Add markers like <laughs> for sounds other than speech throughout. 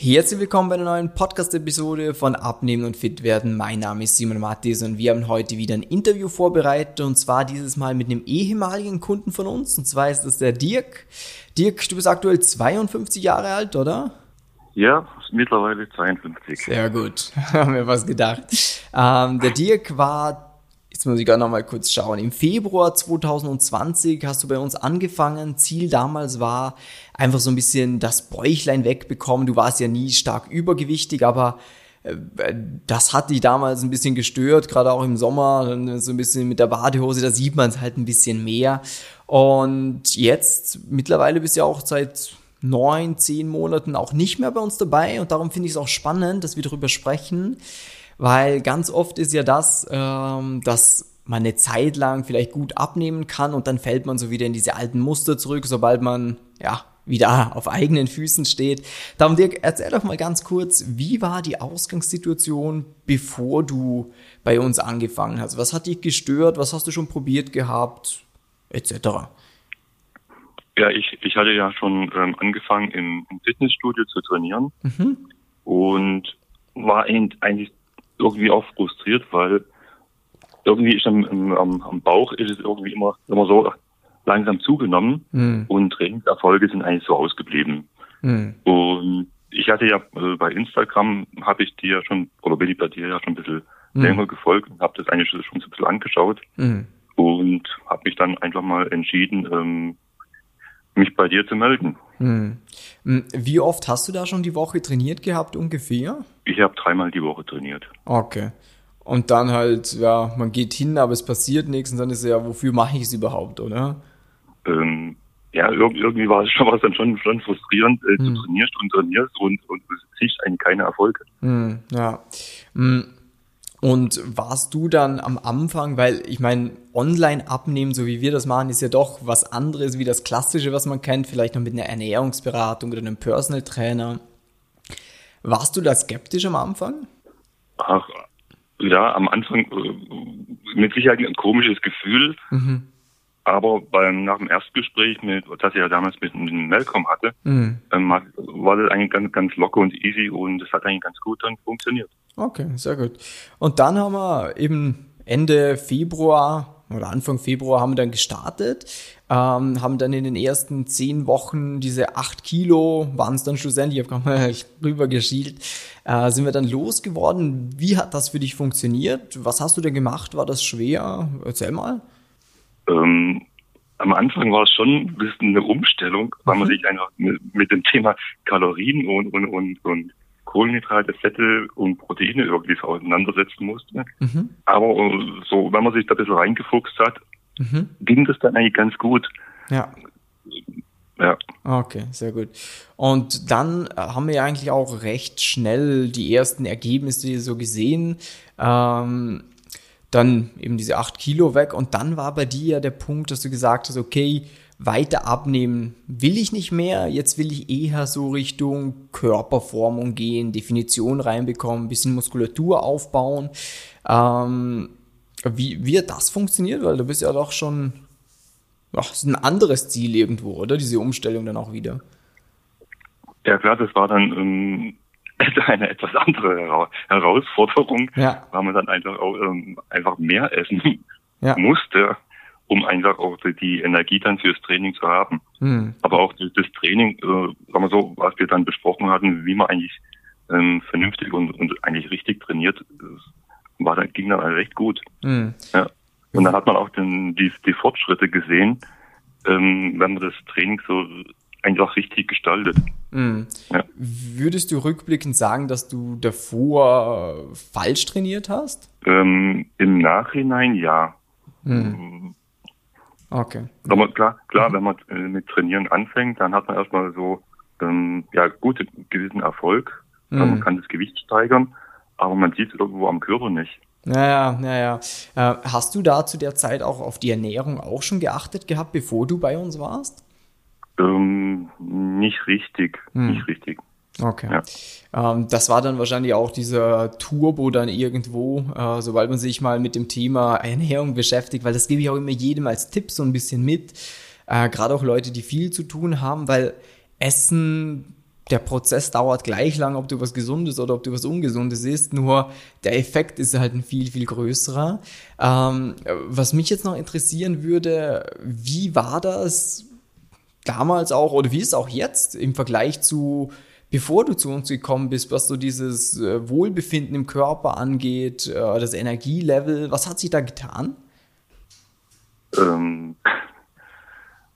Herzlich willkommen bei einer neuen Podcast-Episode von Abnehmen und Fit werden. Mein Name ist Simon Mattis und wir haben heute wieder ein Interview vorbereitet und zwar dieses Mal mit einem ehemaligen Kunden von uns und zwar ist das der Dirk. Dirk, du bist aktuell 52 Jahre alt, oder? Ja, mittlerweile 52. Sehr gut, <laughs> haben wir was gedacht. Ähm, der Dirk war Jetzt muss ich gerade noch mal kurz schauen. Im Februar 2020 hast du bei uns angefangen. Ziel damals war einfach so ein bisschen das Bäuchlein wegbekommen. Du warst ja nie stark übergewichtig, aber äh, das hat dich damals ein bisschen gestört, gerade auch im Sommer, so ein bisschen mit der Badehose, da sieht man es halt ein bisschen mehr. Und jetzt, mittlerweile bist du ja auch seit neun, zehn Monaten auch nicht mehr bei uns dabei und darum finde ich es auch spannend, dass wir darüber sprechen, weil ganz oft ist ja das, ähm, dass man eine Zeit lang vielleicht gut abnehmen kann und dann fällt man so wieder in diese alten Muster zurück, sobald man ja wieder auf eigenen Füßen steht. Darum Dirk, erzähl doch mal ganz kurz, wie war die Ausgangssituation, bevor du bei uns angefangen hast? Was hat dich gestört? Was hast du schon probiert gehabt? Etc. Ja, ich, ich hatte ja schon ähm, angefangen im, im, Fitnessstudio zu trainieren mhm. und war eigentlich irgendwie auch frustriert, weil irgendwie ist am, am, am Bauch ist es irgendwie immer, immer so langsam zugenommen mhm. und Trainingserfolge sind eigentlich so ausgeblieben. Mhm. Und ich hatte ja äh, bei Instagram habe ich dir schon, oder bin ich bei dir ja schon ein bisschen mhm. länger gefolgt und habe das eigentlich schon so ein bisschen angeschaut mhm. und habe mich dann einfach mal entschieden, ähm, mich bei dir zu melden. Mhm. Wie oft hast du da schon die Woche trainiert gehabt ungefähr? Ich habe dreimal die Woche trainiert. Okay. Und dann halt, ja, man geht hin, aber es passiert nichts und dann ist ja, wofür mache ich es überhaupt, oder? Ähm, ja, irgendwie war es schon, war dann schon, schon frustrierend. Äh, hm. Du trainierst und trainierst und, und siehst eigentlich keine Erfolge. Hm, ja. Hm. Und warst du dann am Anfang, weil ich meine, online abnehmen, so wie wir das machen, ist ja doch was anderes wie das Klassische, was man kennt, vielleicht noch mit einer Ernährungsberatung oder einem Personal Trainer. Warst du da skeptisch am Anfang? Ach, ja, am Anfang äh, mit Sicherheit ein komisches Gefühl. Mhm. Aber beim, nach dem Erstgespräch, mit, das ich ja damals mit, mit Malcolm hatte, mhm. ähm, war das eigentlich ganz, ganz locker und easy und es hat eigentlich ganz gut dann funktioniert. Okay, sehr gut. Und dann haben wir eben Ende Februar oder Anfang Februar haben wir dann gestartet, ähm, haben dann in den ersten zehn Wochen diese acht Kilo, waren es dann schlussendlich, ich habe gerade mal <laughs> rüber geschielt, äh, sind wir dann losgeworden. Wie hat das für dich funktioniert? Was hast du denn gemacht? War das schwer? Erzähl mal. Ähm, am Anfang war es schon ein bisschen eine Umstellung, weil mhm. man sich einfach mit, mit, dem Thema Kalorien und, und, und, und Kohlenhydrate, Fette und Proteine irgendwie auseinandersetzen musste. Mhm. Aber so, wenn man sich da ein bisschen reingefuchst hat, mhm. ging das dann eigentlich ganz gut. Ja. Ja. Okay, sehr gut. Und dann haben wir ja eigentlich auch recht schnell die ersten Ergebnisse so gesehen. Ähm, dann eben diese acht Kilo weg. Und dann war bei dir ja der Punkt, dass du gesagt hast, okay, weiter abnehmen will ich nicht mehr. Jetzt will ich eher so Richtung Körperformung gehen, Definition reinbekommen, ein bisschen Muskulatur aufbauen. Ähm, wie, wie hat das funktioniert? Weil du bist ja doch schon, ach, ist ein anderes Ziel irgendwo, oder? Diese Umstellung dann auch wieder. Ja klar, das war dann ähm, <laughs> eine etwas andere Herausforderung, ja. weil man dann einfach auch ähm, einfach mehr essen ja. musste um einfach auch die Energie dann fürs Training zu haben. Mhm. Aber auch das Training, äh, sagen wir so, was wir dann besprochen hatten, wie man eigentlich ähm, vernünftig und, und eigentlich richtig trainiert, war dann, ging dann recht gut. Mhm. Ja. Und dann hat man auch den, die, die Fortschritte gesehen, ähm, wenn man das Training so einfach richtig gestaltet. Mhm. Ja. Würdest du rückblickend sagen, dass du davor falsch trainiert hast? Ähm, Im Nachhinein ja. Mhm. Okay. Aber klar, klar, mhm. wenn man äh, mit Trainieren anfängt, dann hat man erstmal so ähm, ja gute gewissen Erfolg. Mhm. Man kann das Gewicht steigern, aber man sieht es irgendwo am Körper nicht. Naja, naja. Äh, hast du da zu der Zeit auch auf die Ernährung auch schon geachtet gehabt, bevor du bei uns warst? Ähm, nicht richtig, hm. nicht richtig. Okay. Ja. Ähm, das war dann wahrscheinlich auch dieser Turbo dann irgendwo, äh, sobald man sich mal mit dem Thema Ernährung beschäftigt, weil das gebe ich auch immer jedem als Tipp so ein bisschen mit. Äh, Gerade auch Leute, die viel zu tun haben, weil Essen der Prozess dauert gleich lang, ob du was Gesundes oder ob du was Ungesundes isst, nur der Effekt ist halt ein viel, viel größerer. Ähm, was mich jetzt noch interessieren würde, wie war das damals auch oder wie ist es auch jetzt im Vergleich zu bevor du zu uns gekommen bist, was so dieses äh, Wohlbefinden im Körper angeht, äh, das Energielevel, was hat sich da getan? Ähm,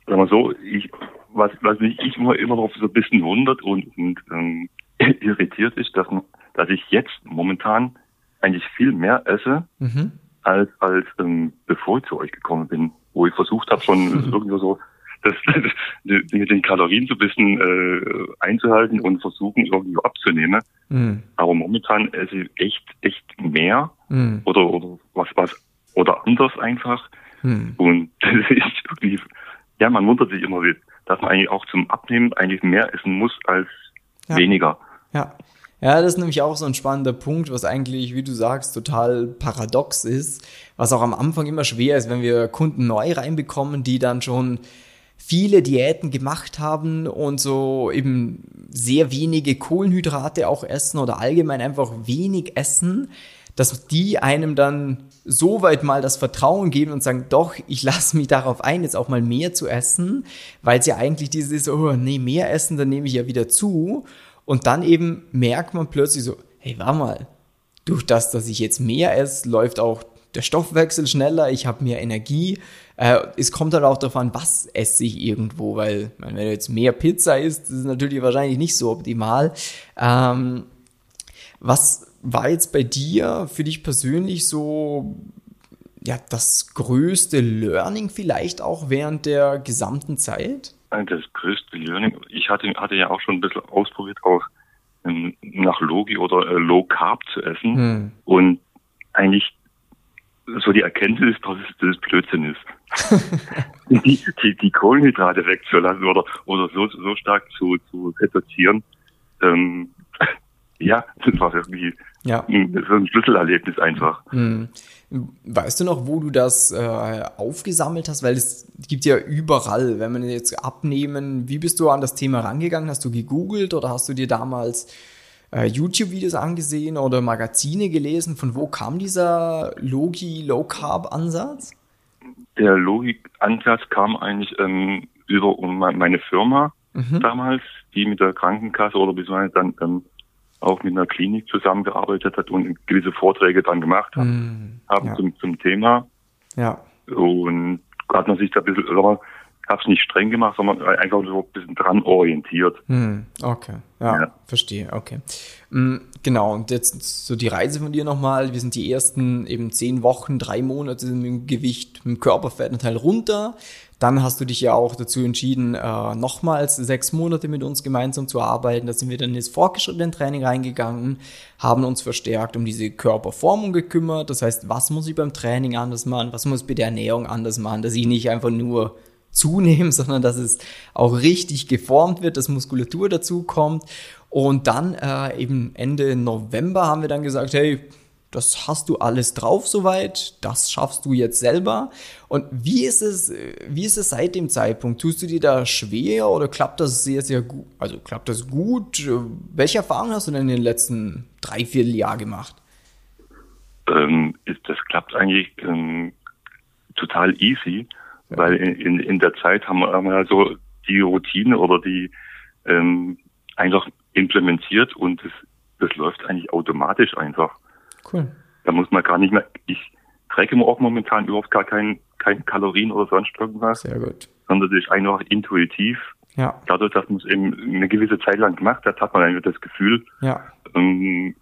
sagen wir so, ich, was, was mich ich immer, immer noch so ein bisschen wundert und, und ähm, <laughs> irritiert ist, dass, dass ich jetzt momentan eigentlich viel mehr esse, mhm. als, als ähm, bevor ich zu euch gekommen bin, wo ich versucht habe, schon <laughs> mhm. irgendwie so das, <laughs> mit den Kalorien so ein bisschen äh, einzuhalten und versuchen, irgendwie abzunehmen. Mhm. Aber momentan esse ich echt, echt mehr mhm. oder, oder was, was, oder anders einfach. Mhm. Und <laughs> das ist irgendwie, ja, man wundert sich immer, dass man eigentlich auch zum Abnehmen eigentlich mehr essen muss als ja. weniger. Ja. Ja, das ist nämlich auch so ein spannender Punkt, was eigentlich, wie du sagst, total paradox ist, was auch am Anfang immer schwer ist, wenn wir Kunden neu reinbekommen, die dann schon viele Diäten gemacht haben und so eben sehr wenige Kohlenhydrate auch essen oder allgemein einfach wenig essen, dass die einem dann so weit mal das Vertrauen geben und sagen, doch, ich lasse mich darauf ein, jetzt auch mal mehr zu essen, weil es ja eigentlich dieses, oh nee, mehr essen, dann nehme ich ja wieder zu. Und dann eben merkt man plötzlich so, hey, warte mal, durch das, dass ich jetzt mehr esse, läuft auch der Stoffwechsel schneller, ich habe mehr Energie. Äh, es kommt halt auch darauf an, was esse ich irgendwo, weil wenn du jetzt mehr Pizza isst, ist es natürlich wahrscheinlich nicht so optimal. Ähm, was war jetzt bei dir für dich persönlich so ja, das größte Learning vielleicht auch während der gesamten Zeit? Das größte Learning, ich hatte, hatte ja auch schon ein bisschen ausprobiert, auch ähm, nach Logi oder äh, Low Carb zu essen. Hm. Und eigentlich so die Erkenntnis, dass es das Blödsinn ist. <laughs> die, die, die Kohlenhydrate wegzulassen oder, oder so, so stark zu, zu reduzieren. Ähm, <laughs> ja, das war irgendwie ja. so ein Schlüsselerlebnis einfach. Hm. Weißt du noch, wo du das äh, aufgesammelt hast? Weil es gibt ja überall, wenn man jetzt abnehmen, wie bist du an das Thema rangegangen? Hast du gegoogelt oder hast du dir damals äh, YouTube-Videos angesehen oder Magazine gelesen? Von wo kam dieser Logi Low Carb Ansatz? Der Logik-Ansatz kam eigentlich ähm, über meine Firma mhm. damals, die mit der Krankenkasse oder beziehungsweise dann ähm, auch mit einer Klinik zusammengearbeitet hat und gewisse Vorträge dann gemacht hat, mm, haben ja. zum, zum Thema. Ja. Und hat man sich da ein bisschen, habe es nicht streng gemacht, sondern einfach so ein bisschen dran orientiert. Hm, okay, ja, ja, verstehe, okay. Hm, genau, und jetzt so die Reise von dir nochmal. Wir sind die ersten eben zehn Wochen, drei Monate mit dem Gewicht, mit dem Körperfettanteil runter. Dann hast du dich ja auch dazu entschieden, äh, nochmals sechs Monate mit uns gemeinsam zu arbeiten. Da sind wir dann ins fortgeschrittene Training reingegangen, haben uns verstärkt um diese Körperformung gekümmert. Das heißt, was muss ich beim Training anders machen? Was muss ich bei der Ernährung anders machen, dass ich nicht einfach nur zunehmen, <laughs> sondern dass es auch richtig geformt wird, dass Muskulatur dazu kommt. Und dann äh, eben Ende November haben wir dann gesagt, hey, das hast du alles drauf soweit, das schaffst du jetzt selber. Und wie ist es, wie ist es seit dem Zeitpunkt? Tust du dir da schwer oder klappt das sehr, sehr gut? Also klappt das gut? Welche Erfahrungen hast du denn in den letzten drei, vier Jahren gemacht? Ähm, das klappt eigentlich ähm, total easy. Weil in, in der Zeit haben wir, haben wir also die Routine oder die ähm, einfach implementiert und das, das läuft eigentlich automatisch einfach. Cool. Da muss man gar nicht mehr, ich träge mir auch momentan überhaupt gar kein, kein Kalorien oder sonst irgendwas. Sehr gut. Sondern das ist einfach intuitiv. Ja. Dadurch, dass man es eben eine gewisse Zeit lang gemacht hat, hat man einfach das Gefühl, ja. ähm,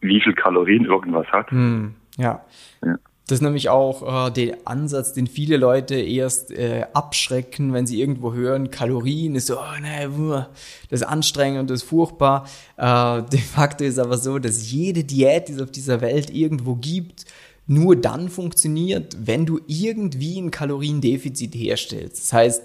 wie viel Kalorien irgendwas hat. Hm. Ja. ja. Das ist nämlich auch äh, der Ansatz, den viele Leute erst äh, abschrecken, wenn sie irgendwo hören, Kalorien ist so, oh, nee, das ist anstrengend und das ist furchtbar. Äh, <laughs> de facto ist aber so, dass jede Diät, die es auf dieser Welt irgendwo gibt, nur dann funktioniert, wenn du irgendwie ein Kaloriendefizit herstellst. Das heißt,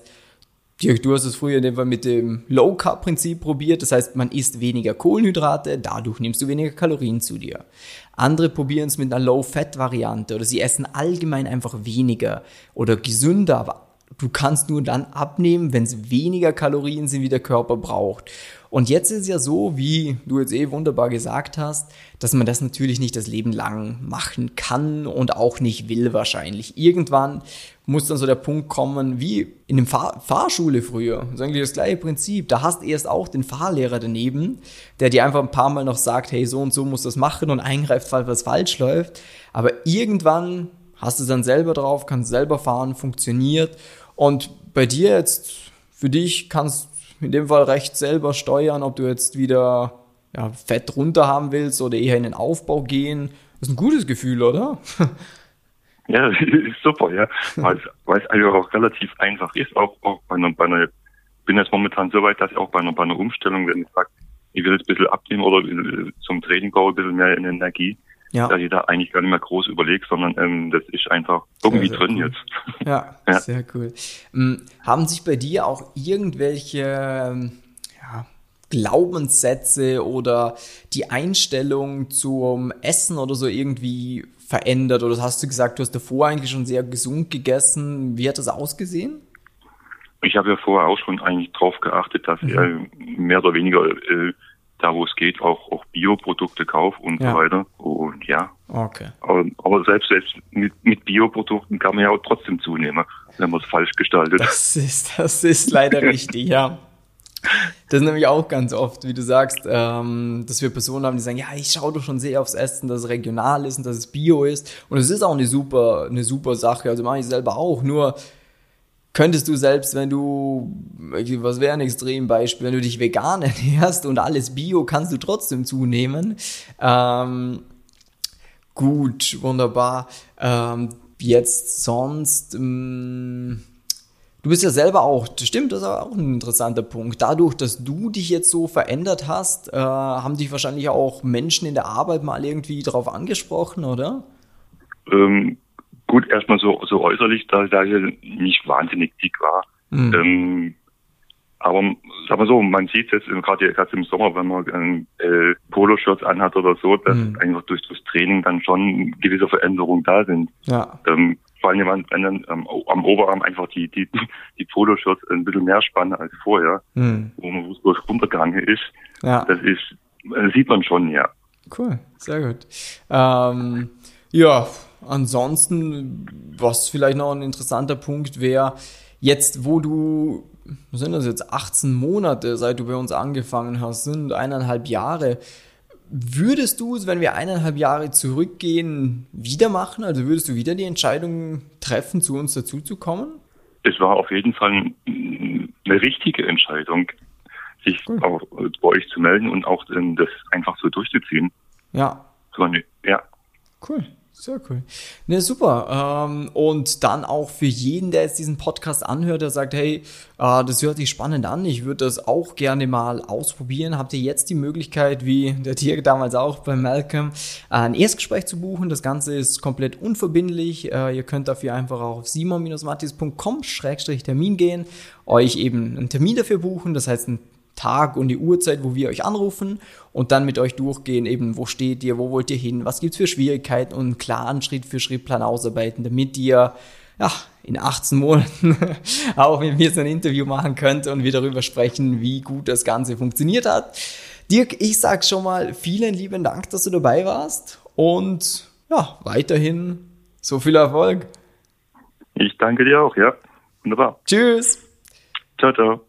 Dirk, du hast es früher in dem Fall mit dem Low Carb Prinzip probiert. Das heißt, man isst weniger Kohlenhydrate, dadurch nimmst du weniger Kalorien zu dir. Andere probieren es mit einer Low Fat Variante oder sie essen allgemein einfach weniger oder gesünder, aber du kannst nur dann abnehmen, wenn es weniger Kalorien sind, wie der Körper braucht. Und jetzt ist ja so, wie du jetzt eh wunderbar gesagt hast, dass man das natürlich nicht das Leben lang machen kann und auch nicht will wahrscheinlich. Irgendwann muss dann so der Punkt kommen, wie in dem Fahr Fahrschule früher. Das ist eigentlich das gleiche Prinzip. Da hast erst auch den Fahrlehrer daneben, der dir einfach ein paar Mal noch sagt, hey, so und so muss das machen und eingreift, falls was falsch läuft. Aber irgendwann hast du es dann selber drauf, kannst selber fahren, funktioniert. Und bei dir jetzt, für dich kannst in dem Fall recht selber steuern, ob du jetzt wieder ja, Fett runter haben willst oder eher in den Aufbau gehen. Das ist ein gutes Gefühl, oder? <laughs> Ja, ist <laughs> super, ja. Weil es einfach auch relativ einfach ist, auch, auch bei einer, bei einer, bin jetzt momentan so weit, dass ich auch bei einer, bei einer Umstellung, wenn ich sage, ich will jetzt ein bisschen abnehmen oder zum Training brauche ein bisschen mehr Energie, ja. dass ich da eigentlich gar nicht mehr groß überlege, sondern ähm, das ist einfach irgendwie sehr, sehr drin cool. jetzt. <laughs> Ja, ja, sehr cool. Ähm, haben sich bei dir auch irgendwelche ähm, ja, Glaubenssätze oder die Einstellung zum Essen oder so irgendwie verändert? Oder hast du gesagt, du hast davor eigentlich schon sehr gesund gegessen? Wie hat das ausgesehen? Ich habe ja vorher auch schon eigentlich drauf geachtet, dass mhm. ich mehr oder weniger äh, da, wo es geht, auch, auch Bioprodukte kaufe und ja. so weiter. Und ja. Okay. Aber, aber selbst, selbst mit, mit Bioprodukten kann man ja auch trotzdem zunehmen, wenn man es falsch gestaltet. Das ist, das ist leider <laughs> richtig, ja. Das ist nämlich auch ganz oft, wie du sagst, ähm, dass wir Personen haben, die sagen, ja, ich schaue doch schon sehr aufs Essen, dass es regional ist und dass es Bio ist. Und es ist auch eine super, eine super Sache. Also mache ich selber auch. Nur könntest du selbst, wenn du, was wäre ein Extrembeispiel, wenn du dich vegan <laughs> ernährst und alles Bio, kannst du trotzdem zunehmen. Ähm, gut, wunderbar. Ähm, jetzt sonst, ähm, Du bist ja selber auch, stimmt, das ist auch ein interessanter Punkt. Dadurch, dass du dich jetzt so verändert hast, äh, haben dich wahrscheinlich auch Menschen in der Arbeit mal irgendwie darauf angesprochen, oder? Ähm, gut, erstmal so, so äußerlich, da, da ich nicht wahnsinnig dick war. Mhm. Ähm, aber sag mal so, man sieht es jetzt gerade gerade im Sommer, wenn man äh, Poloshirts anhat oder so, dass mhm. einfach durch das Training dann schon gewisse Veränderungen da sind. Ja. Ähm, vor allem, wenn, dann ähm, am Oberarm einfach die, die, die Poloshirts ein bisschen mehr spannen als vorher, mhm. wo man runtergegangen ist. Ja. Das ist, das sieht man schon, ja. Cool, sehr gut. Ähm, ja, ansonsten, was vielleicht noch ein interessanter Punkt wäre, jetzt, wo du, was sind das jetzt, 18 Monate, seit du bei uns angefangen hast, sind eineinhalb Jahre, Würdest du es, wenn wir eineinhalb Jahre zurückgehen, wieder machen? Also würdest du wieder die Entscheidung treffen, zu uns dazuzukommen? Es war auf jeden Fall eine richtige Entscheidung, sich cool. auch bei euch zu melden und auch das einfach so durchzuziehen. Ja. So eine, ja. Cool. Sehr cool. Ne, super. Ähm, und dann auch für jeden, der jetzt diesen Podcast anhört, der sagt, hey, äh, das hört sich spannend an, ich würde das auch gerne mal ausprobieren. Habt ihr jetzt die Möglichkeit, wie der Tier damals auch bei Malcolm, äh, ein Erstgespräch zu buchen. Das Ganze ist komplett unverbindlich. Äh, ihr könnt dafür einfach auf simon-mattis.com-termin gehen, euch eben einen Termin dafür buchen. Das heißt, ein Tag und die Uhrzeit, wo wir euch anrufen und dann mit euch durchgehen, eben, wo steht ihr, wo wollt ihr hin, was gibt's für Schwierigkeiten und einen klaren Schritt-für-Schritt-Plan ausarbeiten, damit ihr ja, in 18 Monaten <laughs> auch mit mir so ein Interview machen könnt und wir darüber sprechen, wie gut das Ganze funktioniert hat. Dirk, ich sag schon mal vielen lieben Dank, dass du dabei warst und ja, weiterhin so viel Erfolg. Ich danke dir auch, ja. Wunderbar. Tschüss. Ciao, ciao.